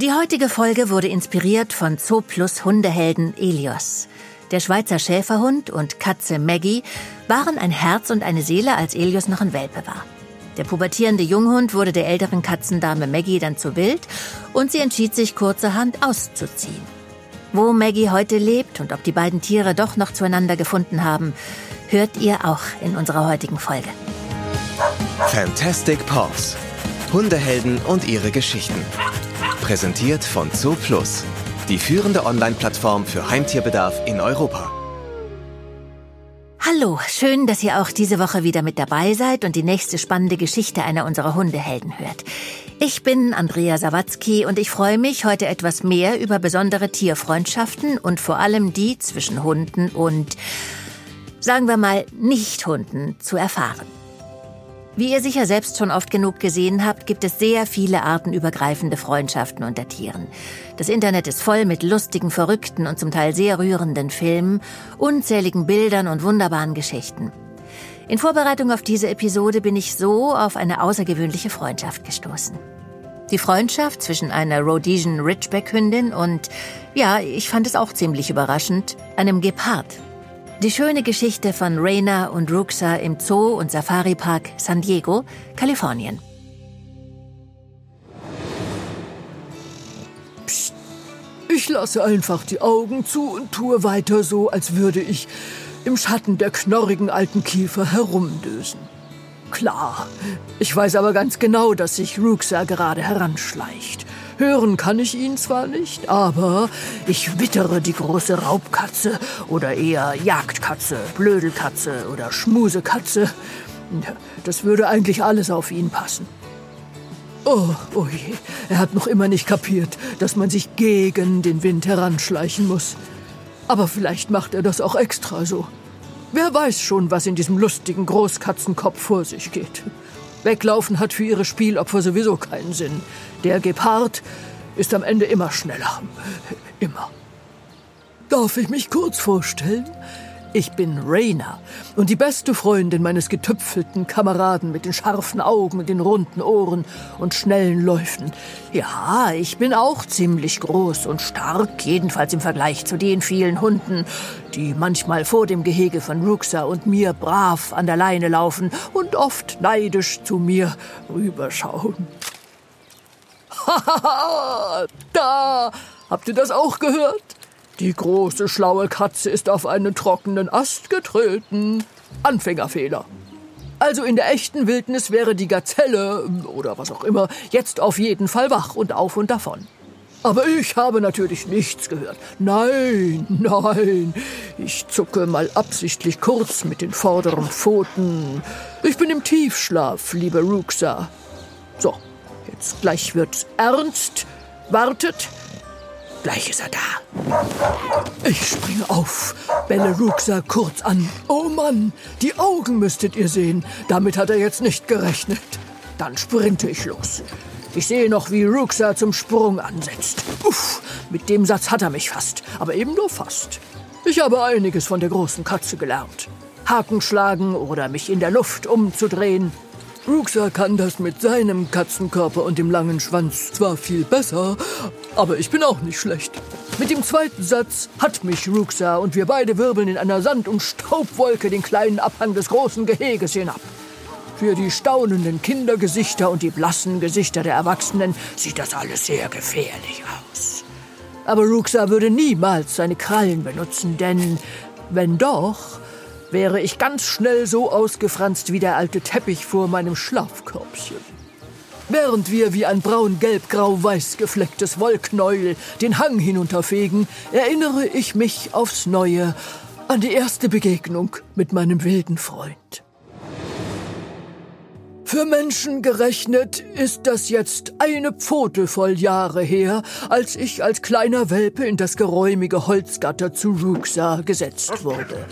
Die heutige Folge wurde inspiriert von Zooplus Hundehelden Elios. Der Schweizer Schäferhund und Katze Maggie waren ein Herz und eine Seele, als Elios noch ein Welpe war. Der pubertierende Junghund wurde der älteren Katzendame Maggie dann zu wild und sie entschied sich kurzerhand auszuziehen. Wo Maggie heute lebt und ob die beiden Tiere doch noch zueinander gefunden haben, hört ihr auch in unserer heutigen Folge. Fantastic Paws. Hundehelden und ihre Geschichten. Präsentiert von ZooPlus, die führende Online-Plattform für Heimtierbedarf in Europa. Hallo, schön, dass ihr auch diese Woche wieder mit dabei seid und die nächste spannende Geschichte einer unserer Hundehelden hört. Ich bin Andrea Sawatzki und ich freue mich, heute etwas mehr über besondere Tierfreundschaften und vor allem die zwischen Hunden und, sagen wir mal, Nicht-Hunden zu erfahren. Wie ihr sicher selbst schon oft genug gesehen habt, gibt es sehr viele artenübergreifende Freundschaften unter Tieren. Das Internet ist voll mit lustigen, verrückten und zum Teil sehr rührenden Filmen, unzähligen Bildern und wunderbaren Geschichten. In Vorbereitung auf diese Episode bin ich so auf eine außergewöhnliche Freundschaft gestoßen. Die Freundschaft zwischen einer Rhodesian Ridgeback-Hündin und, ja, ich fand es auch ziemlich überraschend, einem Gepard. Die schöne Geschichte von Raina und Ruxa im Zoo und Safari Park San Diego, Kalifornien. Psst. Ich lasse einfach die Augen zu und tue weiter so, als würde ich im Schatten der knorrigen alten Kiefer herumdösen. Klar, ich weiß aber ganz genau, dass sich Ruxa gerade heranschleicht. Hören kann ich ihn zwar nicht, aber ich wittere die große Raubkatze oder eher Jagdkatze, Blödelkatze oder Schmusekatze. Das würde eigentlich alles auf ihn passen. Oh, oh je, er hat noch immer nicht kapiert, dass man sich gegen den Wind heranschleichen muss. Aber vielleicht macht er das auch extra so. Wer weiß schon, was in diesem lustigen Großkatzenkopf vor sich geht. Weglaufen hat für ihre Spielopfer sowieso keinen Sinn. Der Gepard ist am Ende immer schneller. Immer. Darf ich mich kurz vorstellen? Ich bin Raina und die beste Freundin meines getüpfelten Kameraden mit den scharfen Augen den runden Ohren und schnellen Läufen. Ja, ich bin auch ziemlich groß und stark, jedenfalls im Vergleich zu den vielen Hunden, die manchmal vor dem Gehege von Ruxa und mir brav an der Leine laufen und oft neidisch zu mir rüberschauen. Hahaha, da! Habt ihr das auch gehört? Die große schlaue Katze ist auf einen trockenen Ast getreten. Anfängerfehler. Also in der echten Wildnis wäre die Gazelle oder was auch immer jetzt auf jeden Fall wach und auf und davon. Aber ich habe natürlich nichts gehört. Nein, nein. Ich zucke mal absichtlich kurz mit den vorderen Pfoten. Ich bin im Tiefschlaf, liebe Ruxa. So, jetzt gleich wird's ernst. Wartet, Gleich ist er da. Ich springe auf, belle Ruxa kurz an. Oh Mann, die Augen müsstet ihr sehen. Damit hat er jetzt nicht gerechnet. Dann sprinte ich los. Ich sehe noch, wie Ruxa zum Sprung ansetzt. Uff, mit dem Satz hat er mich fast, aber eben nur fast. Ich habe einiges von der großen Katze gelernt. Haken schlagen oder mich in der Luft umzudrehen. Ruxa kann das mit seinem Katzenkörper und dem langen Schwanz zwar viel besser, aber ich bin auch nicht schlecht. Mit dem zweiten Satz hat mich Ruxa und wir beide wirbeln in einer Sand- und Staubwolke den kleinen Abhang des großen Geheges hinab. Für die staunenden Kindergesichter und die blassen Gesichter der Erwachsenen sieht das alles sehr gefährlich aus. Aber Ruxa würde niemals seine Krallen benutzen, denn wenn doch, wäre ich ganz schnell so ausgefranst wie der alte Teppich vor meinem Schlafkörbchen. Während wir wie ein braun-gelb-grau-weiß geflecktes Wollknäuel den Hang hinunterfegen, erinnere ich mich aufs Neue an die erste Begegnung mit meinem wilden Freund. Für Menschen gerechnet ist das jetzt eine Pfote voll Jahre her, als ich als kleiner Welpe in das geräumige Holzgatter zu Ruxa gesetzt wurde.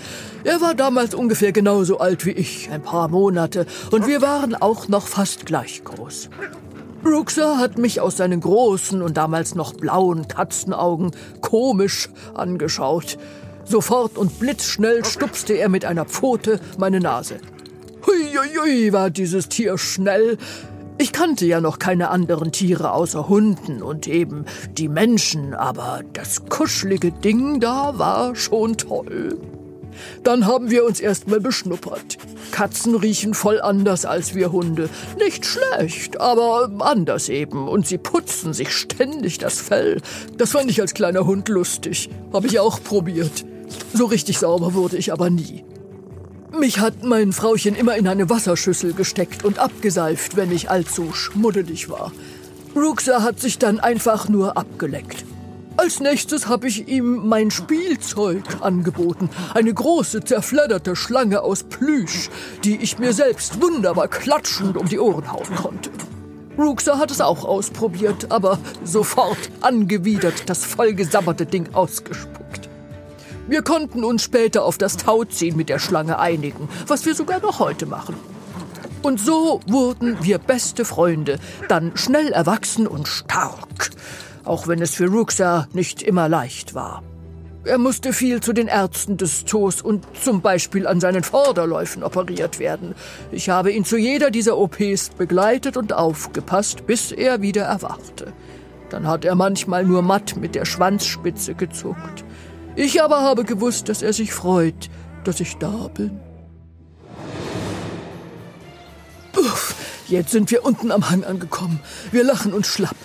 Er war damals ungefähr genauso alt wie ich, ein paar Monate, und wir waren auch noch fast gleich groß. Ruxa hat mich aus seinen großen und damals noch blauen Katzenaugen komisch angeschaut. Sofort und blitzschnell stupste er mit einer Pfote meine Nase. Huiuiui, war dieses Tier schnell. Ich kannte ja noch keine anderen Tiere außer Hunden und eben die Menschen, aber das kuschelige Ding da war schon toll. Dann haben wir uns erstmal beschnuppert. Katzen riechen voll anders als wir Hunde. Nicht schlecht, aber anders eben. Und sie putzen sich ständig das Fell. Das fand ich als kleiner Hund lustig. Habe ich auch probiert. So richtig sauber wurde ich aber nie. Mich hat mein Frauchen immer in eine Wasserschüssel gesteckt und abgeseift, wenn ich allzu schmuddelig war. Ruxa hat sich dann einfach nur abgeleckt. Als nächstes habe ich ihm mein Spielzeug angeboten. Eine große, zerfledderte Schlange aus Plüsch, die ich mir selbst wunderbar klatschend um die Ohren hauen konnte. Ruxa hat es auch ausprobiert, aber sofort angewidert das vollgesabberte Ding ausgespuckt. Wir konnten uns später auf das Tauziehen mit der Schlange einigen, was wir sogar noch heute machen. Und so wurden wir beste Freunde, dann schnell erwachsen und stark auch wenn es für Ruxa nicht immer leicht war. Er musste viel zu den Ärzten des Zoos und zum Beispiel an seinen Vorderläufen operiert werden. Ich habe ihn zu jeder dieser OPs begleitet und aufgepasst, bis er wieder erwachte. Dann hat er manchmal nur matt mit der Schwanzspitze gezuckt. Ich aber habe gewusst, dass er sich freut, dass ich da bin. Uff, jetzt sind wir unten am Hang angekommen. Wir lachen uns schlapp.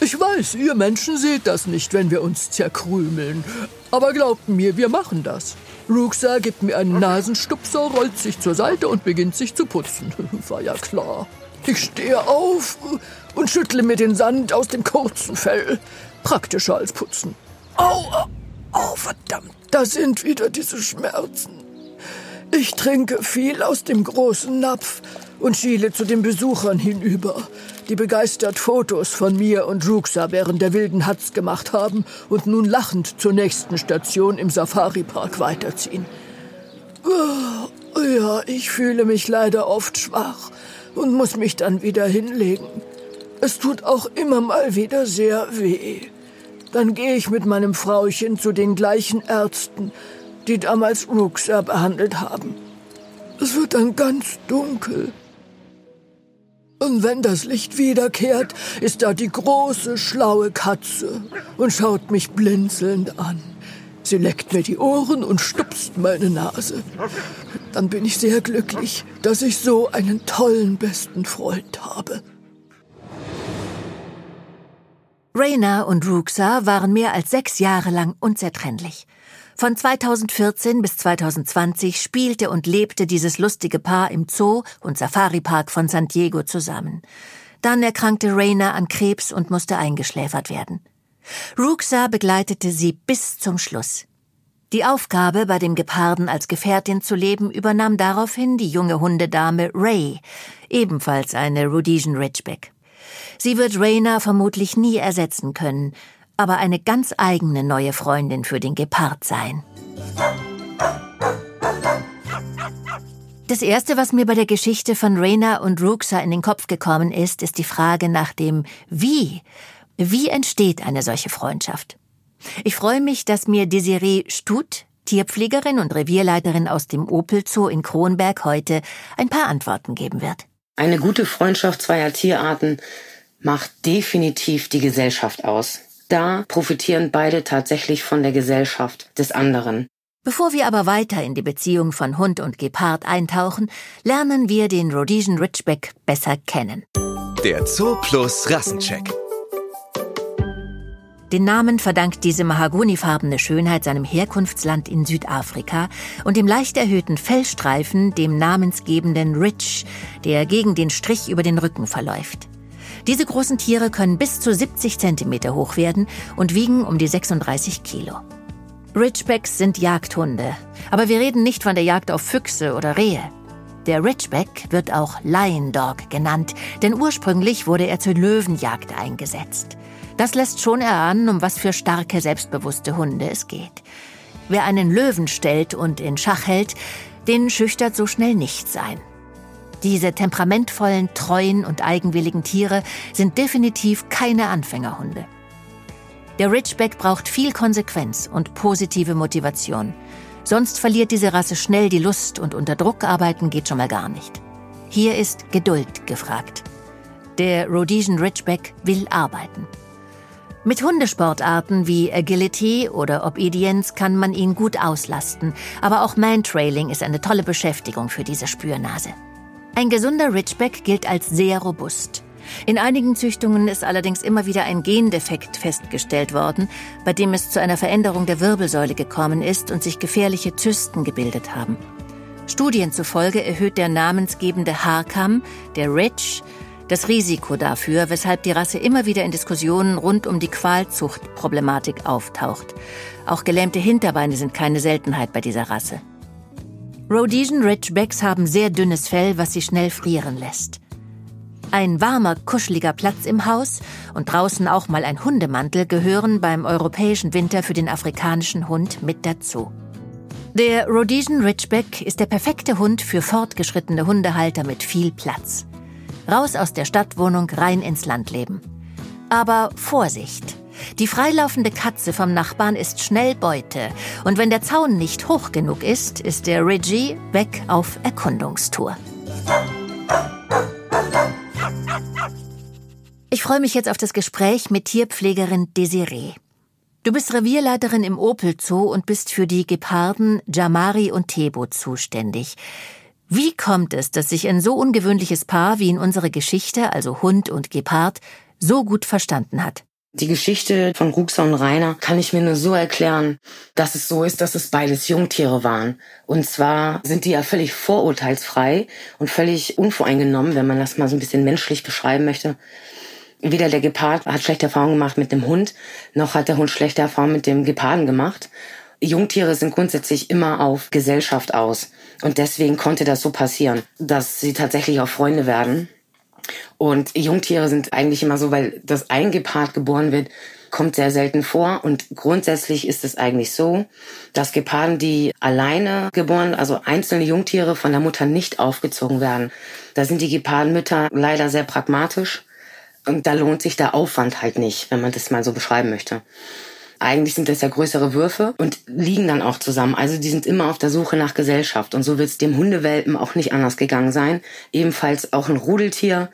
Ich weiß, ihr Menschen seht das nicht, wenn wir uns zerkrümeln. Aber glaubt mir, wir machen das. Ruxa gibt mir einen Nasenstupser, rollt sich zur Seite und beginnt sich zu putzen. War ja klar. Ich stehe auf und schüttle mir den Sand aus dem kurzen Fell. Praktischer als putzen. Au, au, au, verdammt, da sind wieder diese Schmerzen. Ich trinke viel aus dem großen Napf und schiele zu den Besuchern hinüber, die begeistert Fotos von mir und Ruxa während der wilden Hatz gemacht haben und nun lachend zur nächsten Station im Safari-Park weiterziehen. Oh, ja, ich fühle mich leider oft schwach und muss mich dann wieder hinlegen. Es tut auch immer mal wieder sehr weh. Dann gehe ich mit meinem Frauchen zu den gleichen Ärzten, die damals Ruxa behandelt haben. Es wird dann ganz dunkel. Und wenn das Licht wiederkehrt, ist da die große, schlaue Katze und schaut mich blinzelnd an. Sie leckt mir die Ohren und stupst meine Nase. Dann bin ich sehr glücklich, dass ich so einen tollen besten Freund habe. Raina und Ruxa waren mehr als sechs Jahre lang unzertrennlich. Von 2014 bis 2020 spielte und lebte dieses lustige Paar im Zoo und Safari-Park von San Diego zusammen. Dann erkrankte Raina an Krebs und musste eingeschläfert werden. Ruxa begleitete sie bis zum Schluss. Die Aufgabe, bei dem Geparden als Gefährtin zu leben, übernahm daraufhin die junge Hundedame Ray, ebenfalls eine Rhodesian Ridgeback. Sie wird Raina vermutlich nie ersetzen können, aber eine ganz eigene neue Freundin für den Gepard sein. Das erste, was mir bei der Geschichte von Raina und Ruxa in den Kopf gekommen ist, ist die Frage nach dem Wie. Wie entsteht eine solche Freundschaft? Ich freue mich, dass mir Desiree Stut, Tierpflegerin und Revierleiterin aus dem Opel Zoo in Kronberg heute ein paar Antworten geben wird. Eine gute Freundschaft zweier Tierarten macht definitiv die Gesellschaft aus. Da profitieren beide tatsächlich von der Gesellschaft des anderen. Bevor wir aber weiter in die Beziehung von Hund und Gepard eintauchen, lernen wir den Rhodesian Ridgeback besser kennen. Der Zoo Plus Rassencheck. Den Namen verdankt diese mahagonifarbene Schönheit seinem Herkunftsland in Südafrika und dem leicht erhöhten Fellstreifen, dem namensgebenden Ridge, der gegen den Strich über den Rücken verläuft. Diese großen Tiere können bis zu 70 Zentimeter hoch werden und wiegen um die 36 Kilo. Ridgebacks sind Jagdhunde, aber wir reden nicht von der Jagd auf Füchse oder Rehe. Der Ridgeback wird auch Lion Dog genannt, denn ursprünglich wurde er zur Löwenjagd eingesetzt. Das lässt schon erahnen, um was für starke, selbstbewusste Hunde es geht. Wer einen Löwen stellt und in Schach hält, den schüchtert so schnell nichts ein. Diese temperamentvollen, treuen und eigenwilligen Tiere sind definitiv keine Anfängerhunde. Der Ridgeback braucht viel Konsequenz und positive Motivation. Sonst verliert diese Rasse schnell die Lust und unter Druck arbeiten geht schon mal gar nicht. Hier ist Geduld gefragt. Der Rhodesian Ridgeback will arbeiten. Mit Hundesportarten wie Agility oder Obedience kann man ihn gut auslasten, aber auch Mantrailing ist eine tolle Beschäftigung für diese Spürnase. Ein gesunder Ridgeback gilt als sehr robust. In einigen Züchtungen ist allerdings immer wieder ein Gendefekt festgestellt worden, bei dem es zu einer Veränderung der Wirbelsäule gekommen ist und sich gefährliche Zysten gebildet haben. Studien zufolge erhöht der namensgebende Haarkamm, der Ridge, das Risiko dafür, weshalb die Rasse immer wieder in Diskussionen rund um die Qualzuchtproblematik auftaucht. Auch gelähmte Hinterbeine sind keine Seltenheit bei dieser Rasse. Rhodesian Ridgebacks haben sehr dünnes Fell, was sie schnell frieren lässt. Ein warmer, kuscheliger Platz im Haus und draußen auch mal ein Hundemantel gehören beim europäischen Winter für den afrikanischen Hund mit dazu. Der Rhodesian Ridgeback ist der perfekte Hund für fortgeschrittene Hundehalter mit viel Platz. Raus aus der Stadtwohnung, rein ins Landleben. Aber Vorsicht! Die freilaufende Katze vom Nachbarn ist schnell Beute. Und wenn der Zaun nicht hoch genug ist, ist der Reggie weg auf Erkundungstour. Ich freue mich jetzt auf das Gespräch mit Tierpflegerin Desiree. Du bist Revierleiterin im Opel Zoo und bist für die Geparden Jamari und Tebo zuständig. Wie kommt es, dass sich ein so ungewöhnliches Paar wie in unserer Geschichte, also Hund und Gepard, so gut verstanden hat? Die Geschichte von Ruxa und Rainer kann ich mir nur so erklären, dass es so ist, dass es beides Jungtiere waren. Und zwar sind die ja völlig vorurteilsfrei und völlig unvoreingenommen, wenn man das mal so ein bisschen menschlich beschreiben möchte. Weder der Gepard hat schlechte Erfahrungen gemacht mit dem Hund, noch hat der Hund schlechte Erfahrungen mit dem Geparden gemacht. Jungtiere sind grundsätzlich immer auf Gesellschaft aus. Und deswegen konnte das so passieren, dass sie tatsächlich auch Freunde werden. Und Jungtiere sind eigentlich immer so, weil das ein Gepard geboren wird, kommt sehr selten vor. Und grundsätzlich ist es eigentlich so, dass Geparden, die alleine geboren, also einzelne Jungtiere von der Mutter nicht aufgezogen werden. Da sind die Gepardenmütter leider sehr pragmatisch. Und da lohnt sich der Aufwand halt nicht, wenn man das mal so beschreiben möchte. Eigentlich sind das ja größere Würfe und liegen dann auch zusammen. Also die sind immer auf der Suche nach Gesellschaft. Und so wird es dem Hundewelpen auch nicht anders gegangen sein. Ebenfalls auch ein Rudeltier,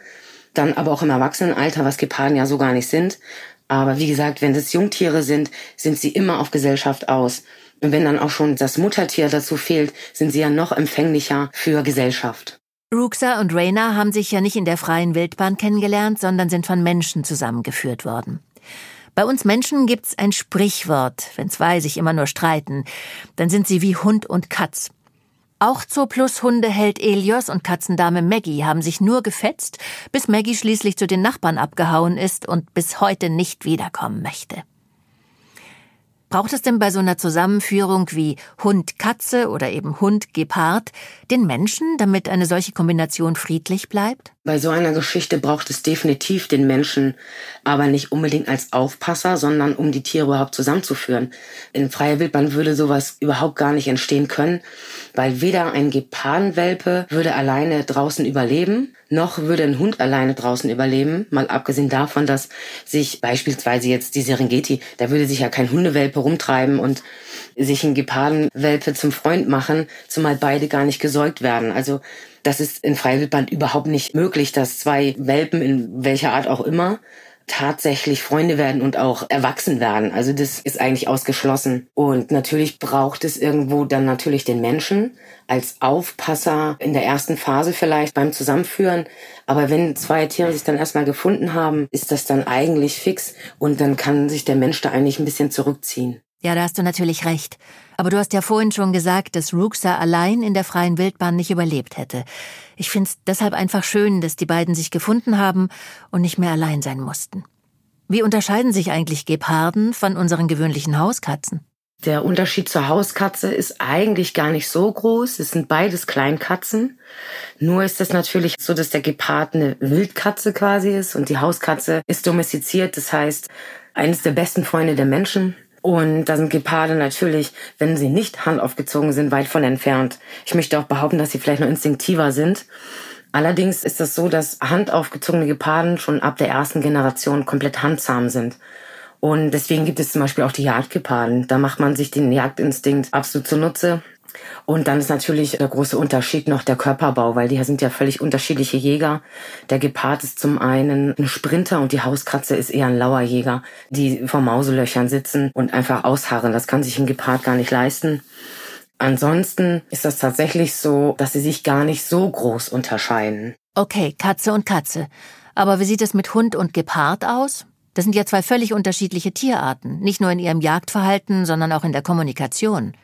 dann aber auch im Erwachsenenalter, was Geparden ja so gar nicht sind. Aber wie gesagt, wenn das Jungtiere sind, sind sie immer auf Gesellschaft aus. Und wenn dann auch schon das Muttertier dazu fehlt, sind sie ja noch empfänglicher für Gesellschaft. Ruxa und Raina haben sich ja nicht in der freien Wildbahn kennengelernt, sondern sind von Menschen zusammengeführt worden. Bei uns Menschen gibt's ein Sprichwort, wenn zwei sich immer nur streiten, dann sind sie wie Hund und Katz. Auch Zooplus Hundeheld Elios und Katzendame Maggie haben sich nur gefetzt, bis Maggie schließlich zu den Nachbarn abgehauen ist und bis heute nicht wiederkommen möchte. Braucht es denn bei so einer Zusammenführung wie Hund-Katze oder eben Hund-Gepard den Menschen, damit eine solche Kombination friedlich bleibt? Bei so einer Geschichte braucht es definitiv den Menschen, aber nicht unbedingt als Aufpasser, sondern um die Tiere überhaupt zusammenzuführen. In freier Wildbahn würde sowas überhaupt gar nicht entstehen können, weil weder ein Gepardenwelpe würde alleine draußen überleben, noch würde ein Hund alleine draußen überleben, mal abgesehen davon, dass sich beispielsweise jetzt die Serengeti, da würde sich ja kein Hundewelpe rumtreiben und sich ein Gepardenwelpe zum Freund machen, zumal beide gar nicht gesäugt werden. Also das ist in Freiwildband überhaupt nicht möglich, dass zwei Welpen in welcher Art auch immer tatsächlich Freunde werden und auch erwachsen werden. Also das ist eigentlich ausgeschlossen. Und natürlich braucht es irgendwo dann natürlich den Menschen als Aufpasser in der ersten Phase vielleicht beim Zusammenführen. Aber wenn zwei Tiere sich dann erstmal gefunden haben, ist das dann eigentlich fix und dann kann sich der Mensch da eigentlich ein bisschen zurückziehen. Ja, da hast du natürlich recht. Aber du hast ja vorhin schon gesagt, dass Rooksa allein in der freien Wildbahn nicht überlebt hätte. Ich find's deshalb einfach schön, dass die beiden sich gefunden haben und nicht mehr allein sein mussten. Wie unterscheiden sich eigentlich Geparden von unseren gewöhnlichen Hauskatzen? Der Unterschied zur Hauskatze ist eigentlich gar nicht so groß. Es sind beides Kleinkatzen. Nur ist es natürlich so, dass der Gepard eine Wildkatze quasi ist und die Hauskatze ist domestiziert. Das heißt, eines der besten Freunde der Menschen. Und da sind Geparde natürlich, wenn sie nicht handaufgezogen sind, weit von entfernt. Ich möchte auch behaupten, dass sie vielleicht noch instinktiver sind. Allerdings ist es so, dass handaufgezogene Geparden schon ab der ersten Generation komplett handzahm sind. Und deswegen gibt es zum Beispiel auch die Jagdgeparden. Da macht man sich den Jagdinstinkt absolut zunutze. Und dann ist natürlich der große Unterschied noch der Körperbau, weil die sind ja völlig unterschiedliche Jäger. Der Gepard ist zum einen ein Sprinter und die Hauskatze ist eher ein Lauerjäger, die vor Mauselöchern sitzen und einfach ausharren. Das kann sich ein Gepard gar nicht leisten. Ansonsten ist das tatsächlich so, dass sie sich gar nicht so groß unterscheiden. Okay, Katze und Katze. Aber wie sieht es mit Hund und Gepard aus? Das sind ja zwei völlig unterschiedliche Tierarten, nicht nur in ihrem Jagdverhalten, sondern auch in der Kommunikation.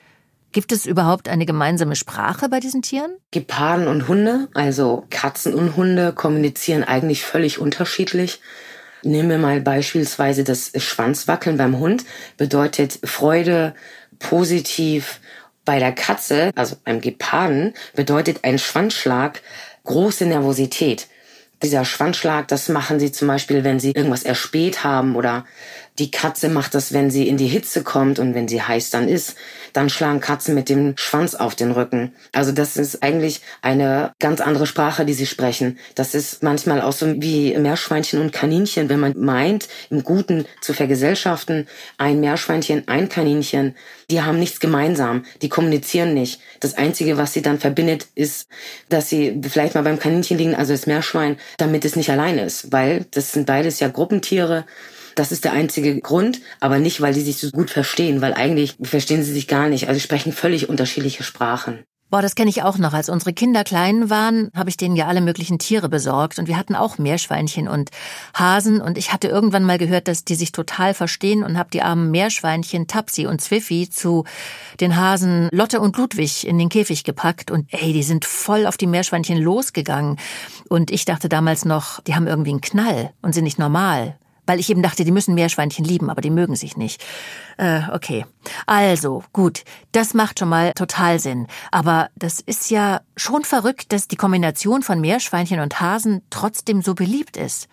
Gibt es überhaupt eine gemeinsame Sprache bei diesen Tieren? Geparden und Hunde, also Katzen und Hunde, kommunizieren eigentlich völlig unterschiedlich. Nehmen wir mal beispielsweise das Schwanzwackeln beim Hund, bedeutet Freude, positiv. Bei der Katze, also beim Geparden, bedeutet ein Schwanzschlag große Nervosität. Dieser Schwanzschlag, das machen sie zum Beispiel, wenn sie irgendwas erspäht haben oder die Katze macht das, wenn sie in die Hitze kommt und wenn sie heiß dann ist. Dann schlagen Katzen mit dem Schwanz auf den Rücken. Also das ist eigentlich eine ganz andere Sprache, die sie sprechen. Das ist manchmal auch so wie Meerschweinchen und Kaninchen. Wenn man meint, im Guten zu vergesellschaften, ein Meerschweinchen, ein Kaninchen, die haben nichts gemeinsam. Die kommunizieren nicht. Das Einzige, was sie dann verbindet, ist, dass sie vielleicht mal beim Kaninchen liegen, also das Meerschwein, damit es nicht allein ist. Weil das sind beides ja Gruppentiere. Das ist der einzige Grund, aber nicht, weil die sich so gut verstehen, weil eigentlich verstehen sie sich gar nicht. Also sprechen völlig unterschiedliche Sprachen. Boah, das kenne ich auch noch. Als unsere Kinder klein waren, habe ich denen ja alle möglichen Tiere besorgt und wir hatten auch Meerschweinchen und Hasen und ich hatte irgendwann mal gehört, dass die sich total verstehen und habe die armen Meerschweinchen Tapsi und Zwiffi zu den Hasen Lotte und Ludwig in den Käfig gepackt und ey, die sind voll auf die Meerschweinchen losgegangen und ich dachte damals noch, die haben irgendwie einen Knall und sind nicht normal weil ich eben dachte, die müssen Meerschweinchen lieben, aber die mögen sich nicht. Äh, okay. Also, gut, das macht schon mal total Sinn. Aber das ist ja schon verrückt, dass die Kombination von Meerschweinchen und Hasen trotzdem so beliebt ist.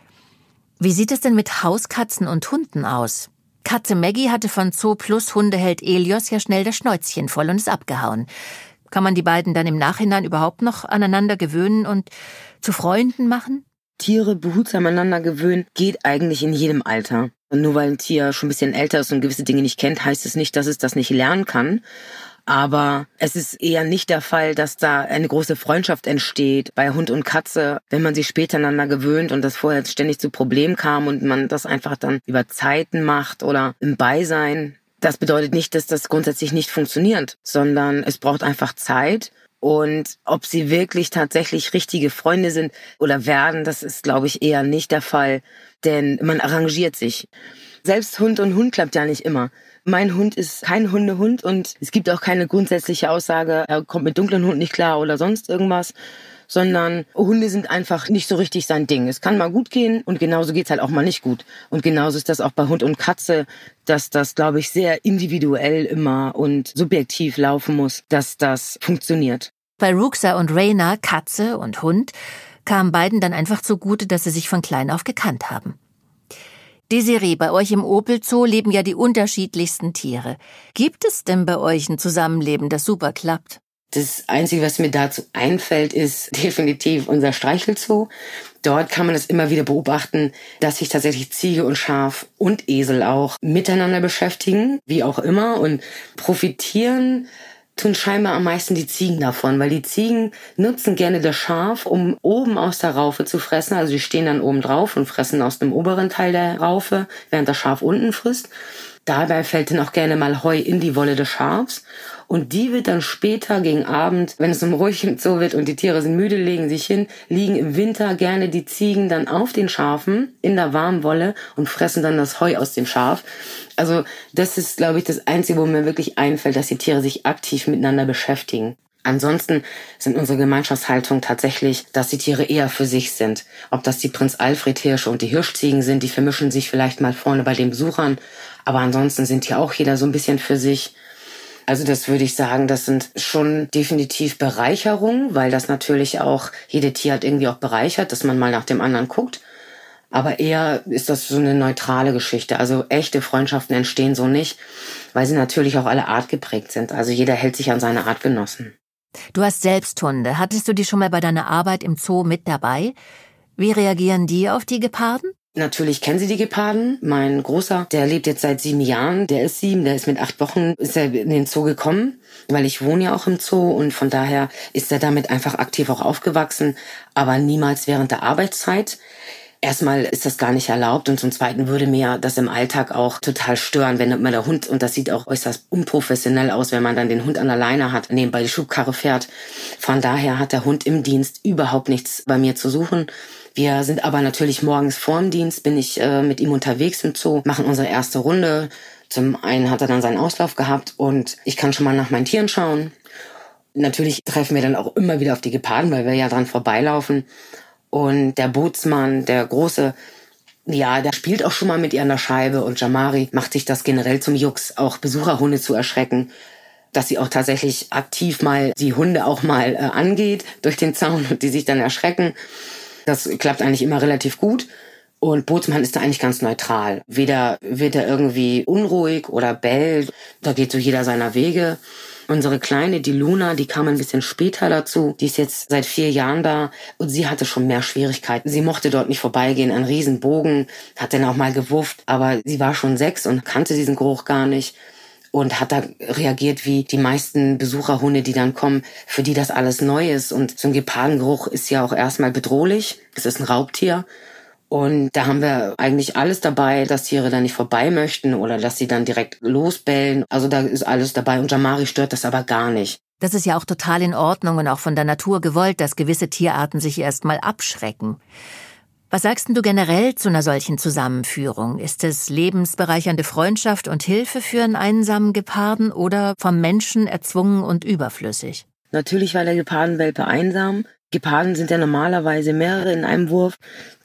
Wie sieht es denn mit Hauskatzen und Hunden aus? Katze Maggie hatte von Zoo Plus Hundeheld Elios ja schnell das Schnäuzchen voll und ist abgehauen. Kann man die beiden dann im Nachhinein überhaupt noch aneinander gewöhnen und zu Freunden machen? Tiere behutsam aneinander gewöhnen, geht eigentlich in jedem Alter. Und nur weil ein Tier schon ein bisschen älter ist und gewisse Dinge nicht kennt, heißt es nicht, dass es das nicht lernen kann. Aber es ist eher nicht der Fall, dass da eine große Freundschaft entsteht bei Hund und Katze, wenn man sich später aneinander gewöhnt und das vorher ständig zu Problemen kam und man das einfach dann über Zeiten macht oder im Beisein. Das bedeutet nicht, dass das grundsätzlich nicht funktioniert, sondern es braucht einfach Zeit und ob sie wirklich tatsächlich richtige Freunde sind oder werden, das ist, glaube ich, eher nicht der Fall. Denn man arrangiert sich. Selbst Hund und Hund klappt ja nicht immer. Mein Hund ist kein Hundehund und es gibt auch keine grundsätzliche Aussage, er kommt mit dunklen Hunden nicht klar oder sonst irgendwas, sondern Hunde sind einfach nicht so richtig sein Ding. Es kann mal gut gehen und genauso geht's halt auch mal nicht gut. Und genauso ist das auch bei Hund und Katze, dass das, glaube ich, sehr individuell immer und subjektiv laufen muss, dass das funktioniert. Bei Ruxa und Raina, Katze und Hund, kam beiden dann einfach zugute, dass sie sich von klein auf gekannt haben. Desiree, bei euch im Opel Zoo leben ja die unterschiedlichsten Tiere. Gibt es denn bei euch ein Zusammenleben, das super klappt? Das Einzige, was mir dazu einfällt, ist definitiv unser Streichelzoo. Dort kann man es immer wieder beobachten, dass sich tatsächlich Ziege und Schaf und Esel auch miteinander beschäftigen, wie auch immer, und profitieren tun scheinbar am meisten die Ziegen davon, weil die Ziegen nutzen gerne das Schaf, um oben aus der Raufe zu fressen. Also die stehen dann oben drauf und fressen aus dem oberen Teil der Raufe, während das Schaf unten frisst. Dabei fällt dann auch gerne mal Heu in die Wolle des Schafs. Und die wird dann später gegen Abend, wenn es um ruhig und so wird und die Tiere sind müde, legen sich hin, liegen im Winter gerne die Ziegen dann auf den Schafen in der warmen Wolle und fressen dann das Heu aus dem Schaf. Also das ist, glaube ich, das Einzige, wo mir wirklich einfällt, dass die Tiere sich aktiv miteinander beschäftigen. Ansonsten sind unsere Gemeinschaftshaltung tatsächlich, dass die Tiere eher für sich sind. Ob das die Prinz Alfred Hirsche und die Hirschziegen sind, die vermischen sich vielleicht mal vorne bei den Besuchern, aber ansonsten sind hier auch jeder so ein bisschen für sich. Also das würde ich sagen, das sind schon definitiv Bereicherungen, weil das natürlich auch jede Tierart irgendwie auch bereichert, dass man mal nach dem anderen guckt. Aber eher ist das so eine neutrale Geschichte. Also echte Freundschaften entstehen so nicht, weil sie natürlich auch alle artgeprägt sind. Also jeder hält sich an seine Artgenossen. Du hast selbst Hunde. Hattest du die schon mal bei deiner Arbeit im Zoo mit dabei? Wie reagieren die auf die Geparden? Natürlich kennen sie die Geparden. Mein Großer, der lebt jetzt seit sieben Jahren, der ist sieben, der ist mit acht Wochen, ist er in den Zoo gekommen, weil ich wohne ja auch im Zoo und von daher ist er damit einfach aktiv auch aufgewachsen, aber niemals während der Arbeitszeit. Erstmal ist das gar nicht erlaubt und zum Zweiten würde mir das im Alltag auch total stören, wenn man der Hund, und das sieht auch äußerst unprofessionell aus, wenn man dann den Hund an der Leine hat, nebenbei die Schubkarre fährt. Von daher hat der Hund im Dienst überhaupt nichts bei mir zu suchen. Wir sind aber natürlich morgens vorm Dienst, bin ich äh, mit ihm unterwegs im Zoo, machen unsere erste Runde. Zum einen hat er dann seinen Auslauf gehabt und ich kann schon mal nach meinen Tieren schauen. Natürlich treffen wir dann auch immer wieder auf die Geparden, weil wir ja dran vorbeilaufen. Und der Bootsmann, der große, ja, der spielt auch schon mal mit ihr an der Scheibe und Jamari macht sich das generell zum Jux, auch Besucherhunde zu erschrecken dass sie auch tatsächlich aktiv mal die Hunde auch mal äh, angeht durch den Zaun und die sich dann erschrecken. Das klappt eigentlich immer relativ gut. Und Bootsmann ist da eigentlich ganz neutral. Weder wird er irgendwie unruhig oder bellt. Da geht so jeder seiner Wege. Unsere Kleine, die Luna, die kam ein bisschen später dazu. Die ist jetzt seit vier Jahren da und sie hatte schon mehr Schwierigkeiten. Sie mochte dort nicht vorbeigehen, ein Riesenbogen, hat dann auch mal gewufft, aber sie war schon sechs und kannte diesen Geruch gar nicht und hat da reagiert wie die meisten Besucherhunde, die dann kommen, für die das alles neu ist. Und so ein Gepardengeruch ist ja auch erstmal bedrohlich. Es ist ein Raubtier. Und da haben wir eigentlich alles dabei, dass Tiere da nicht vorbei möchten oder dass sie dann direkt losbellen. Also da ist alles dabei. Und Jamari stört das aber gar nicht. Das ist ja auch total in Ordnung und auch von der Natur gewollt, dass gewisse Tierarten sich erstmal abschrecken. Was sagst du generell zu einer solchen Zusammenführung? Ist es lebensbereichernde Freundschaft und Hilfe für einen einsamen Geparden oder vom Menschen erzwungen und überflüssig? Natürlich war der Gepardenwelpe einsam. Geparden sind ja normalerweise mehrere in einem Wurf.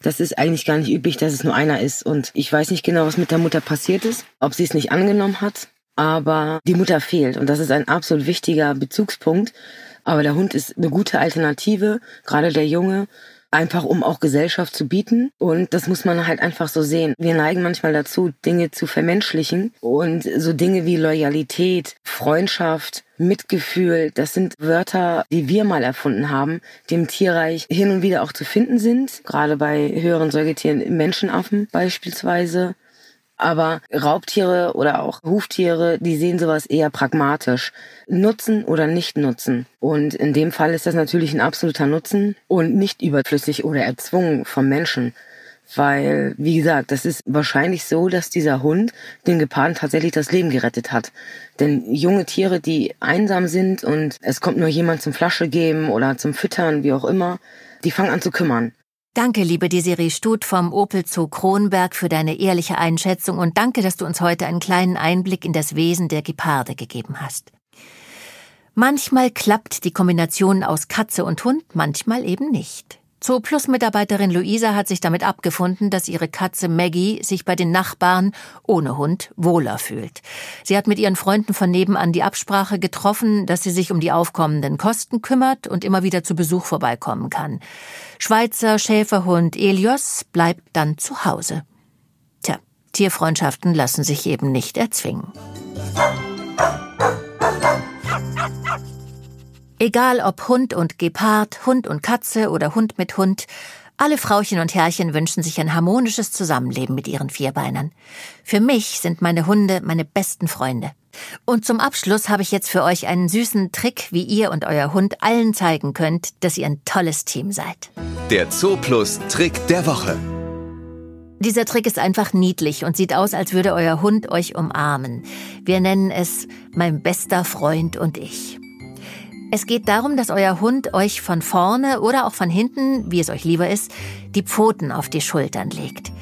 Das ist eigentlich gar nicht üblich, dass es nur einer ist. Und ich weiß nicht genau, was mit der Mutter passiert ist, ob sie es nicht angenommen hat. Aber die Mutter fehlt. Und das ist ein absolut wichtiger Bezugspunkt. Aber der Hund ist eine gute Alternative, gerade der Junge einfach um auch Gesellschaft zu bieten. Und das muss man halt einfach so sehen. Wir neigen manchmal dazu, Dinge zu vermenschlichen und so Dinge wie Loyalität, Freundschaft, Mitgefühl, das sind Wörter, die wir mal erfunden haben, die im Tierreich hin und wieder auch zu finden sind, gerade bei höheren Säugetieren, Menschenaffen beispielsweise. Aber Raubtiere oder auch Huftiere, die sehen sowas eher pragmatisch. Nutzen oder nicht nutzen. Und in dem Fall ist das natürlich ein absoluter Nutzen und nicht überflüssig oder erzwungen vom Menschen. Weil, wie gesagt, das ist wahrscheinlich so, dass dieser Hund den Geparden tatsächlich das Leben gerettet hat. Denn junge Tiere, die einsam sind und es kommt nur jemand zum Flasche geben oder zum Füttern, wie auch immer, die fangen an zu kümmern. Danke, liebe Desiree Stut vom Opel Zoo Kronberg für deine ehrliche Einschätzung und danke, dass du uns heute einen kleinen Einblick in das Wesen der Geparde gegeben hast. Manchmal klappt die Kombination aus Katze und Hund, manchmal eben nicht. Zoo Plus Mitarbeiterin Luisa hat sich damit abgefunden, dass ihre Katze Maggie sich bei den Nachbarn ohne Hund wohler fühlt. Sie hat mit ihren Freunden von nebenan die Absprache getroffen, dass sie sich um die aufkommenden Kosten kümmert und immer wieder zu Besuch vorbeikommen kann. Schweizer Schäferhund Elios bleibt dann zu Hause. Tja, Tierfreundschaften lassen sich eben nicht erzwingen. Egal ob Hund und Gepard, Hund und Katze oder Hund mit Hund, alle Frauchen und Herrchen wünschen sich ein harmonisches Zusammenleben mit ihren Vierbeinern. Für mich sind meine Hunde meine besten Freunde. Und zum Abschluss habe ich jetzt für euch einen süßen Trick, wie ihr und euer Hund allen zeigen könnt, dass ihr ein tolles Team seid. Der Zooplus Trick der Woche. Dieser Trick ist einfach niedlich und sieht aus, als würde euer Hund euch umarmen. Wir nennen es mein bester Freund und ich. Es geht darum, dass euer Hund euch von vorne oder auch von hinten, wie es euch lieber ist, die Pfoten auf die Schultern legt.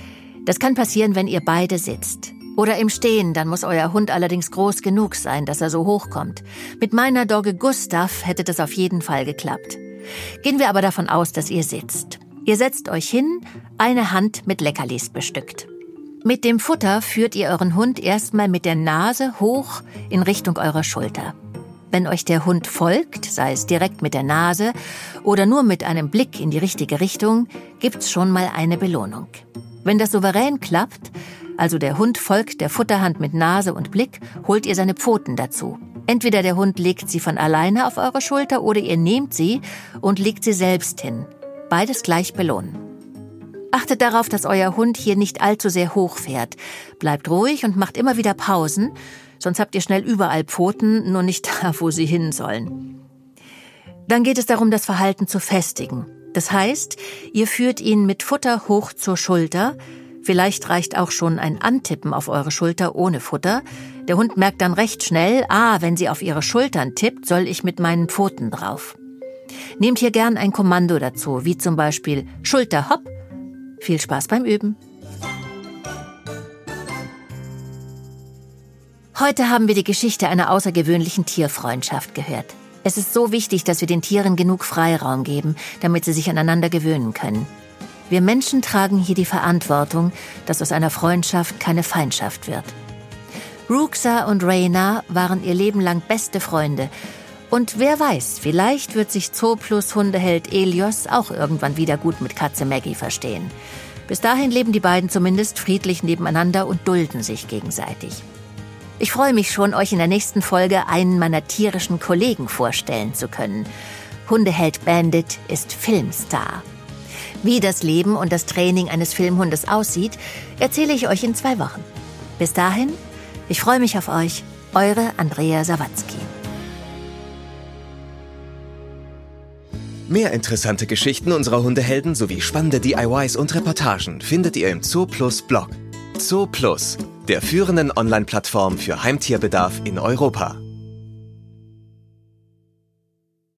Das kann passieren, wenn ihr beide sitzt. Oder im Stehen, dann muss euer Hund allerdings groß genug sein, dass er so hochkommt. Mit meiner Dogge Gustav hätte das auf jeden Fall geklappt. Gehen wir aber davon aus, dass ihr sitzt. Ihr setzt euch hin, eine Hand mit Leckerlis bestückt. Mit dem Futter führt ihr euren Hund erstmal mit der Nase hoch in Richtung eurer Schulter. Wenn euch der Hund folgt, sei es direkt mit der Nase oder nur mit einem Blick in die richtige Richtung, gibt's schon mal eine Belohnung. Wenn das souverän klappt, also der Hund folgt der Futterhand mit Nase und Blick, holt ihr seine Pfoten dazu. Entweder der Hund legt sie von alleine auf eure Schulter oder ihr nehmt sie und legt sie selbst hin. Beides gleich belohnen. Achtet darauf, dass euer Hund hier nicht allzu sehr hoch fährt. Bleibt ruhig und macht immer wieder Pausen, sonst habt ihr schnell überall Pfoten, nur nicht da, wo sie hin sollen. Dann geht es darum, das Verhalten zu festigen. Das heißt, ihr führt ihn mit Futter hoch zur Schulter, Vielleicht reicht auch schon ein Antippen auf eure Schulter ohne Futter. Der Hund merkt dann recht schnell, ah, wenn sie auf ihre Schultern tippt, soll ich mit meinen Pfoten drauf. Nehmt hier gern ein Kommando dazu, wie zum Beispiel Schulter hopp. Viel Spaß beim Üben. Heute haben wir die Geschichte einer außergewöhnlichen Tierfreundschaft gehört. Es ist so wichtig, dass wir den Tieren genug Freiraum geben, damit sie sich aneinander gewöhnen können. Wir Menschen tragen hier die Verantwortung, dass aus einer Freundschaft keine Feindschaft wird. Ruxa und Raina waren ihr Leben lang beste Freunde. Und wer weiß, vielleicht wird sich Zooplus Hundeheld Elios auch irgendwann wieder gut mit Katze Maggie verstehen. Bis dahin leben die beiden zumindest friedlich nebeneinander und dulden sich gegenseitig. Ich freue mich schon, euch in der nächsten Folge einen meiner tierischen Kollegen vorstellen zu können. Hundeheld Bandit ist Filmstar. Wie das Leben und das Training eines Filmhundes aussieht, erzähle ich euch in zwei Wochen. Bis dahin, ich freue mich auf euch. Eure Andrea Sawatzki. Mehr interessante Geschichten unserer Hundehelden sowie spannende DIYs und Reportagen findet ihr im Zooplus Blog. Zooplus, der führenden Online-Plattform für Heimtierbedarf in Europa.